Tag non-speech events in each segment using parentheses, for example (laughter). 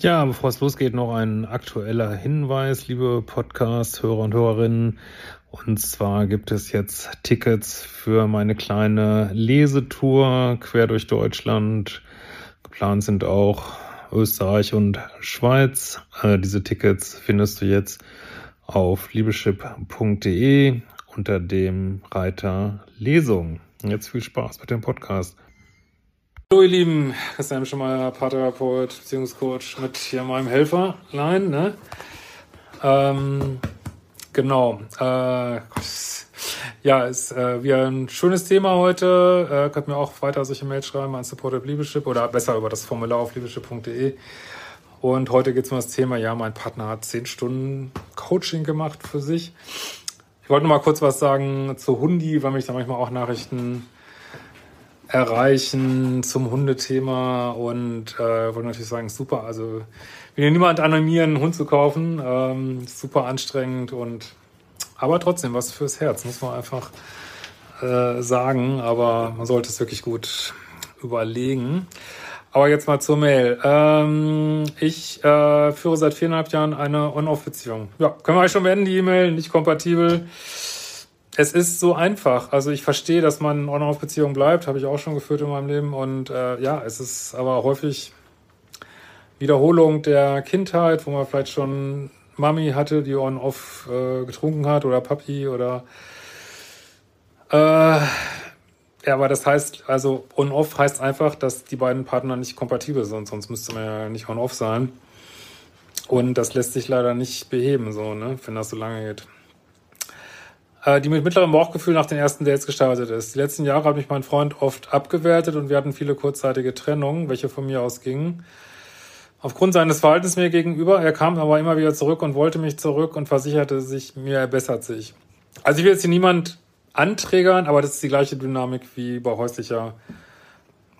Ja, bevor es losgeht, noch ein aktueller Hinweis, liebe Podcast-Hörer und Hörerinnen. Und zwar gibt es jetzt Tickets für meine kleine Lesetour quer durch Deutschland. Geplant sind auch Österreich und Schweiz. Äh, diese Tickets findest du jetzt auf liebeschip.de unter dem Reiter Lesung. Jetzt viel Spaß mit dem Podcast. Hallo ihr Lieben, Christian Schemeier, Paartherapeut, Beziehungscoach mit hier meinem Helferlein. Ne? Ähm, genau. Äh, ja, ist äh, wieder ein schönes Thema heute. Äh, könnt mir auch weiter solche Mails schreiben an Supported Liebeschip oder besser über das Formular auf liebeschip.de. Und heute geht es um das Thema, ja, mein Partner hat zehn Stunden Coaching gemacht für sich. Ich wollte noch mal kurz was sagen zu Hundi, weil mich da manchmal auch Nachrichten erreichen zum Hundethema und äh, wollte natürlich sagen, super. Also will ja niemand animieren, einen Hund zu kaufen. Ähm, super anstrengend und aber trotzdem was fürs Herz, muss man einfach äh, sagen. Aber man sollte es wirklich gut überlegen. Aber jetzt mal zur Mail. Ähm, ich äh, führe seit viereinhalb Jahren eine On-Off-Beziehung. Ja, können wir eigentlich schon beenden, die E-Mail, nicht kompatibel es ist so einfach. Also ich verstehe, dass man On-Off-Beziehung bleibt, habe ich auch schon geführt in meinem Leben. Und äh, ja, es ist aber häufig Wiederholung der Kindheit, wo man vielleicht schon Mami hatte, die On-Off äh, getrunken hat oder Papi oder äh, ja, aber das heißt, also On-Off heißt einfach, dass die beiden Partner nicht kompatibel sind, sonst müsste man ja nicht On-Off sein. Und das lässt sich leider nicht beheben, so, ne, wenn das so lange geht. Äh, die mit mittlerem Bauchgefühl nach den ersten Dates gestartet ist. Die letzten Jahre hat mich mein Freund oft abgewertet und wir hatten viele kurzzeitige Trennungen, welche von mir ausgingen. Aufgrund seines Verhaltens mir gegenüber, er kam aber immer wieder zurück und wollte mich zurück und versicherte sich, mir er bessert sich. Also ich will jetzt hier niemand anträgern, aber das ist die gleiche Dynamik wie bei häuslicher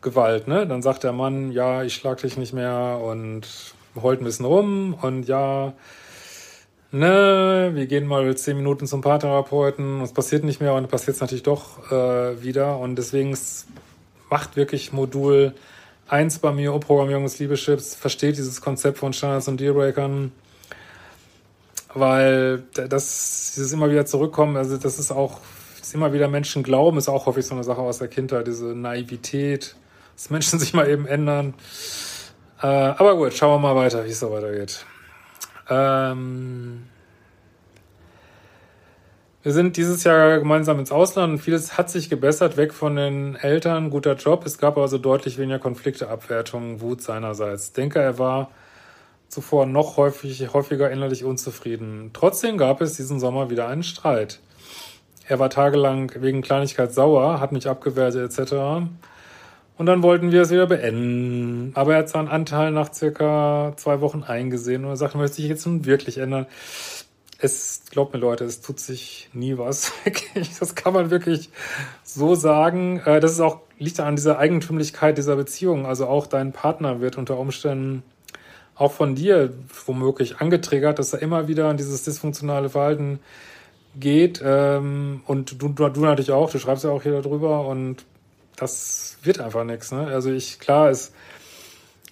Gewalt. Ne? Dann sagt der Mann, ja, ich schlag dich nicht mehr und heult ein bisschen rum und ja, ne, wir gehen mal zehn Minuten zum Paartherapeuten, es passiert nicht mehr und passiert es natürlich doch äh, wieder. Und deswegen macht wirklich Modul 1 bei mir, Umprogrammierung des Liebeschips, versteht dieses Konzept von Standards und Dealbreakern, weil das, dieses immer wieder zurückkommen, also das ist auch, dass immer wieder Menschen glauben, ist auch häufig so eine Sache aus der Kindheit, diese Naivität, dass Menschen (laughs) sich mal eben ändern. Äh, aber gut, schauen wir mal weiter, wie es so weitergeht. Ähm, wir sind dieses Jahr gemeinsam ins Ausland und vieles hat sich gebessert, weg von den Eltern, guter Job. Es gab also deutlich weniger Konflikte, Abwertungen, Wut seinerseits. Ich denke, er war zuvor noch häufig, häufiger innerlich unzufrieden. Trotzdem gab es diesen Sommer wieder einen Streit. Er war tagelang wegen Kleinigkeit sauer, hat mich abgewertet etc. Und dann wollten wir es wieder beenden. Aber er hat seinen Anteil nach circa zwei Wochen eingesehen und er sagte, möchte sich jetzt nun wirklich ändern. Es, glaubt mir Leute, es tut sich nie was. (laughs) das kann man wirklich so sagen. Äh, das ist auch, liegt an dieser Eigentümlichkeit dieser Beziehung. Also auch dein Partner wird unter Umständen auch von dir womöglich angetriggert, dass er immer wieder an dieses dysfunktionale Verhalten geht. Ähm, und du, du, du natürlich auch, du schreibst ja auch hier darüber und das wird einfach nichts. Ne? Also ich, klar, ist,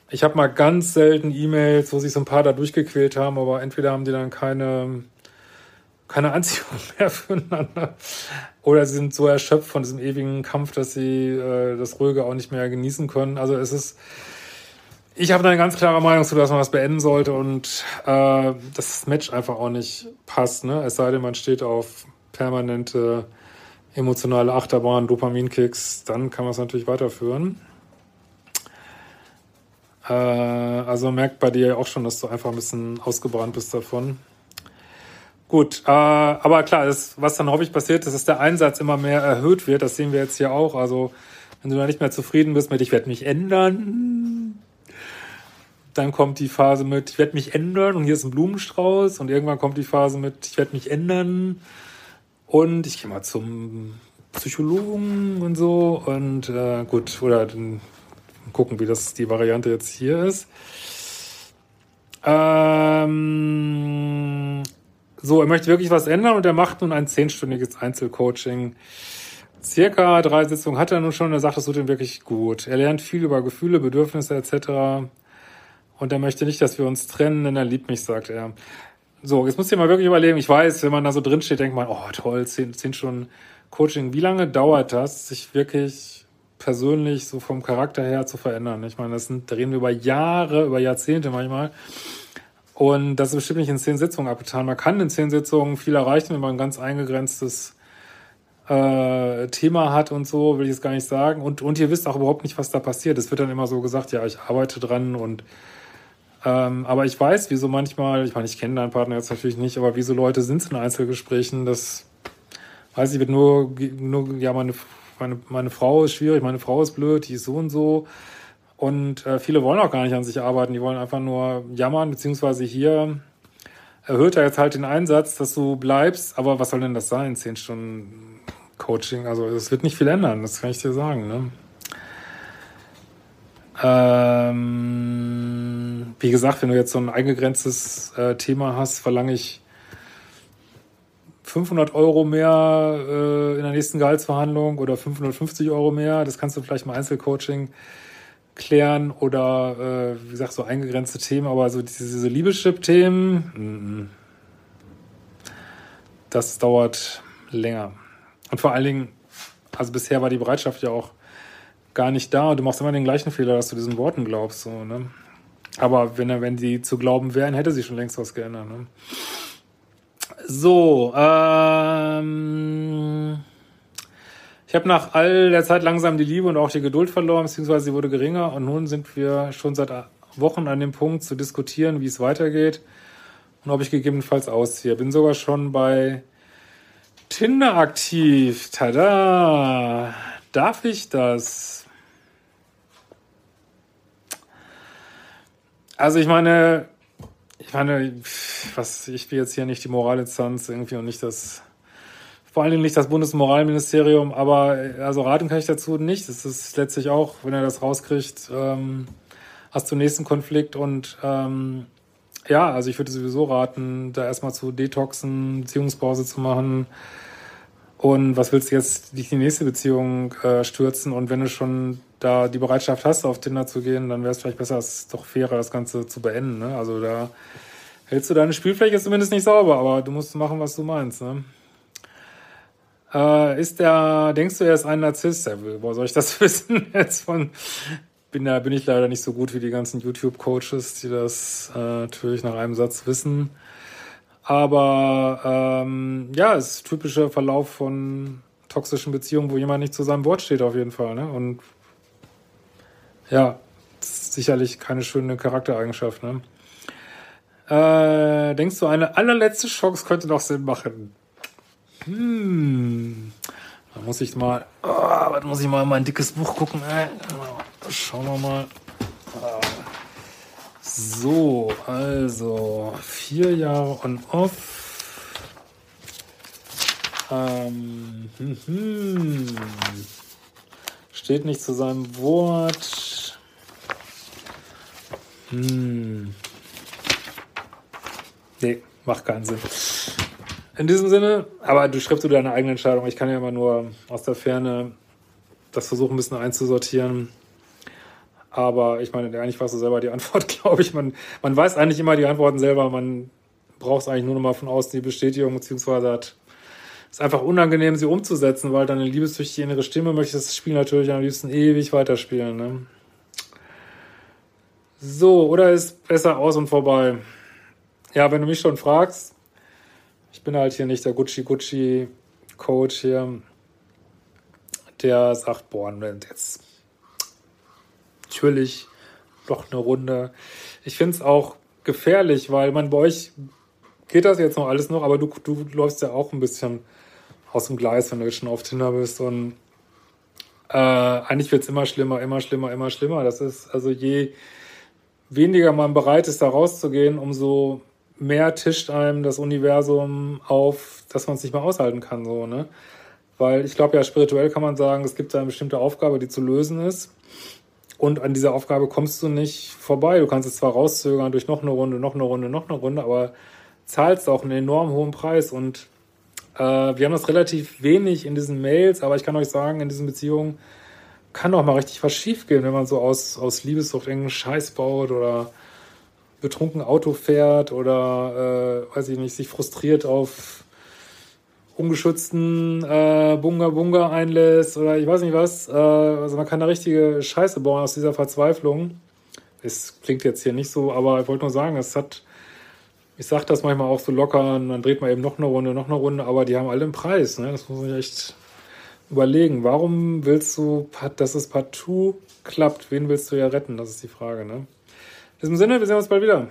ich habe mal ganz selten E-Mails, wo sich so ein paar da durchgequält haben, aber entweder haben die dann keine, keine Anziehung (laughs) mehr füreinander oder sie sind so erschöpft von diesem ewigen Kampf, dass sie äh, das Ruhige auch nicht mehr genießen können. Also es ist, ich habe eine ganz klare Meinung zu, dass man was beenden sollte und äh, das Match einfach auch nicht passt. Ne? Es sei denn, man steht auf permanente emotionale Achterbahn, Dopaminkicks, dann kann man es natürlich weiterführen. Äh, also merkt bei dir auch schon, dass du einfach ein bisschen ausgebrannt bist davon. Gut, äh, aber klar, das, was dann häufig passiert ist, dass der Einsatz immer mehr erhöht wird. Das sehen wir jetzt hier auch. Also wenn du da nicht mehr zufrieden bist mit, ich werde mich ändern, dann kommt die Phase mit, ich werde mich ändern und hier ist ein Blumenstrauß und irgendwann kommt die Phase mit, ich werde mich ändern und ich gehe mal zum Psychologen und so. Und äh, gut, oder dann gucken, wie das die Variante jetzt hier ist. Ähm, so, er möchte wirklich was ändern und er macht nun ein zehnstündiges Einzelcoaching. Circa drei Sitzungen hat er nun schon. Er sagt, es tut ihm wirklich gut. Er lernt viel über Gefühle, Bedürfnisse etc. Und er möchte nicht, dass wir uns trennen, denn er liebt mich, sagt er. So, jetzt muss ich mal wirklich überlegen. Ich weiß, wenn man da so drin steht, denkt man, oh toll, zehn, zehn Stunden Coaching. Wie lange dauert das, sich wirklich persönlich so vom Charakter her zu verändern? Ich meine, das sind, da reden wir über Jahre, über Jahrzehnte manchmal. Und das ist bestimmt nicht in zehn Sitzungen abgetan. Man kann in zehn Sitzungen viel erreichen, wenn man ein ganz eingegrenztes äh, Thema hat und so, will ich jetzt gar nicht sagen. Und, und ihr wisst auch überhaupt nicht, was da passiert. Es wird dann immer so gesagt, ja, ich arbeite dran und ähm, aber ich weiß, wieso manchmal, ich meine, ich kenne deinen Partner jetzt natürlich nicht, aber wieso Leute sind in Einzelgesprächen, das weiß ich, wird nur, nur ja, meine, meine, meine Frau ist schwierig, meine Frau ist blöd, die ist so und so. Und äh, viele wollen auch gar nicht an sich arbeiten, die wollen einfach nur jammern, beziehungsweise hier erhöht er jetzt halt den Einsatz, dass du bleibst, aber was soll denn das sein? Zehn Stunden Coaching, also es wird nicht viel ändern, das kann ich dir sagen. Ne? Ähm, wie gesagt, wenn du jetzt so ein eingegrenztes äh, Thema hast, verlange ich 500 Euro mehr äh, in der nächsten Gehaltsverhandlung oder 550 Euro mehr. Das kannst du vielleicht mal Einzelcoaching klären oder äh, wie gesagt so eingegrenzte Themen, aber so diese, diese Liebeschip-Themen, das dauert länger. Und vor allen Dingen, also bisher war die Bereitschaft ja auch gar nicht da. Du machst immer den gleichen Fehler, dass du diesen Worten glaubst. So, ne? Aber wenn, wenn die zu glauben wären, hätte sich schon längst was geändert. Ne? So, ähm, ich habe nach all der Zeit langsam die Liebe und auch die Geduld verloren, beziehungsweise sie wurde geringer. Und nun sind wir schon seit Wochen an dem Punkt zu diskutieren, wie es weitergeht und ob ich gegebenenfalls ausziehe. Bin sogar schon bei Tinder aktiv. Tada! Darf ich das? Also ich meine, ich meine, was, ich will jetzt hier nicht die Moralinstanz irgendwie und nicht das, vor allen Dingen nicht das Bundesmoralministerium, aber also raten kann ich dazu nicht. Das ist letztlich auch, wenn er das rauskriegt, ähm, hast du nächsten Konflikt und ähm, ja, also ich würde sowieso raten, da erstmal zu detoxen, Beziehungspause zu machen. Und was willst du jetzt dich in die nächste Beziehung äh, stürzen? Und wenn du schon da die Bereitschaft hast, auf Tinder zu gehen, dann wäre es vielleicht besser, es ist doch fairer, das Ganze zu beenden. Ne? Also da hältst du deine Spielfläche zumindest nicht sauber, aber du musst machen, was du meinst. Ne? Äh, ist der, denkst du, er ist ein Narzisst? Wo soll ich das (laughs) wissen jetzt von? Bin da bin ich leider nicht so gut wie die ganzen YouTube-Coaches, die das äh, natürlich nach einem Satz wissen. Aber ähm, ja, es ist typischer Verlauf von toxischen Beziehungen, wo jemand nicht zu seinem Wort steht, auf jeden Fall. Ne? Und ja, sicherlich keine schöne Charaktereigenschaft. Ne? Äh, denkst du, eine allerletzte Chance könnte noch Sinn machen? Hm. Da muss ich mal, oh, da muss ich mal in mein dickes Buch gucken. Ey. Schauen wir mal. So, also vier Jahre on off. Ähm, hm, hm. Steht nicht zu seinem Wort. Hm. Nee, macht keinen Sinn. In diesem Sinne, aber du schreibst du deine eigene Entscheidung. Ich kann ja immer nur aus der Ferne das versuchen, ein bisschen einzusortieren. Aber ich meine, eigentlich warst du selber die Antwort, (laughs) glaube ich. Man, man weiß eigentlich immer die Antworten selber. Man braucht es eigentlich nur noch mal von außen die Bestätigung, beziehungsweise hat ist einfach unangenehm, sie umzusetzen, weil deine liebessüchtige innere Stimme möchte das Spiel natürlich am liebsten ewig weiterspielen. Ne? So, oder ist besser aus und vorbei? Ja, wenn du mich schon fragst, ich bin halt hier nicht der Gucci-Gucci-Coach hier, der sagt, boah, jetzt natürlich doch eine Runde. Ich finde es auch gefährlich, weil man bei euch geht das jetzt noch alles noch, aber du, du läufst ja auch ein bisschen aus dem Gleis, wenn du jetzt schon auf Tinder bist und äh, eigentlich wird es immer schlimmer, immer schlimmer, immer schlimmer. Das ist also je weniger man bereit ist, da rauszugehen, umso mehr tischt einem das Universum auf, dass man es nicht mehr aushalten kann, so, ne? Weil ich glaube ja, spirituell kann man sagen, es gibt da eine bestimmte Aufgabe, die zu lösen ist. Und an dieser Aufgabe kommst du nicht vorbei. Du kannst es zwar rauszögern durch noch eine Runde, noch eine Runde, noch eine Runde, aber zahlst auch einen enorm hohen Preis. Und äh, wir haben das relativ wenig in diesen Mails, aber ich kann euch sagen, in diesen Beziehungen kann auch mal richtig was schiefgehen, wenn man so aus, aus Liebessucht engen Scheiß baut oder betrunken Auto fährt oder, äh, weiß ich nicht, sich frustriert auf ungeschützten äh, Bunga Bunga einlässt oder ich weiß nicht was. Äh, also man kann da richtige Scheiße bauen aus dieser Verzweiflung. Es klingt jetzt hier nicht so, aber ich wollte nur sagen, es hat, ich sag das manchmal auch so locker und dann dreht man eben noch eine Runde, noch eine Runde, aber die haben alle einen Preis. Ne? Das muss man echt überlegen. Warum willst du, dass es partout klappt? Wen willst du ja retten? Das ist die Frage. Ne? In diesem Sinne, wir sehen uns bald wieder.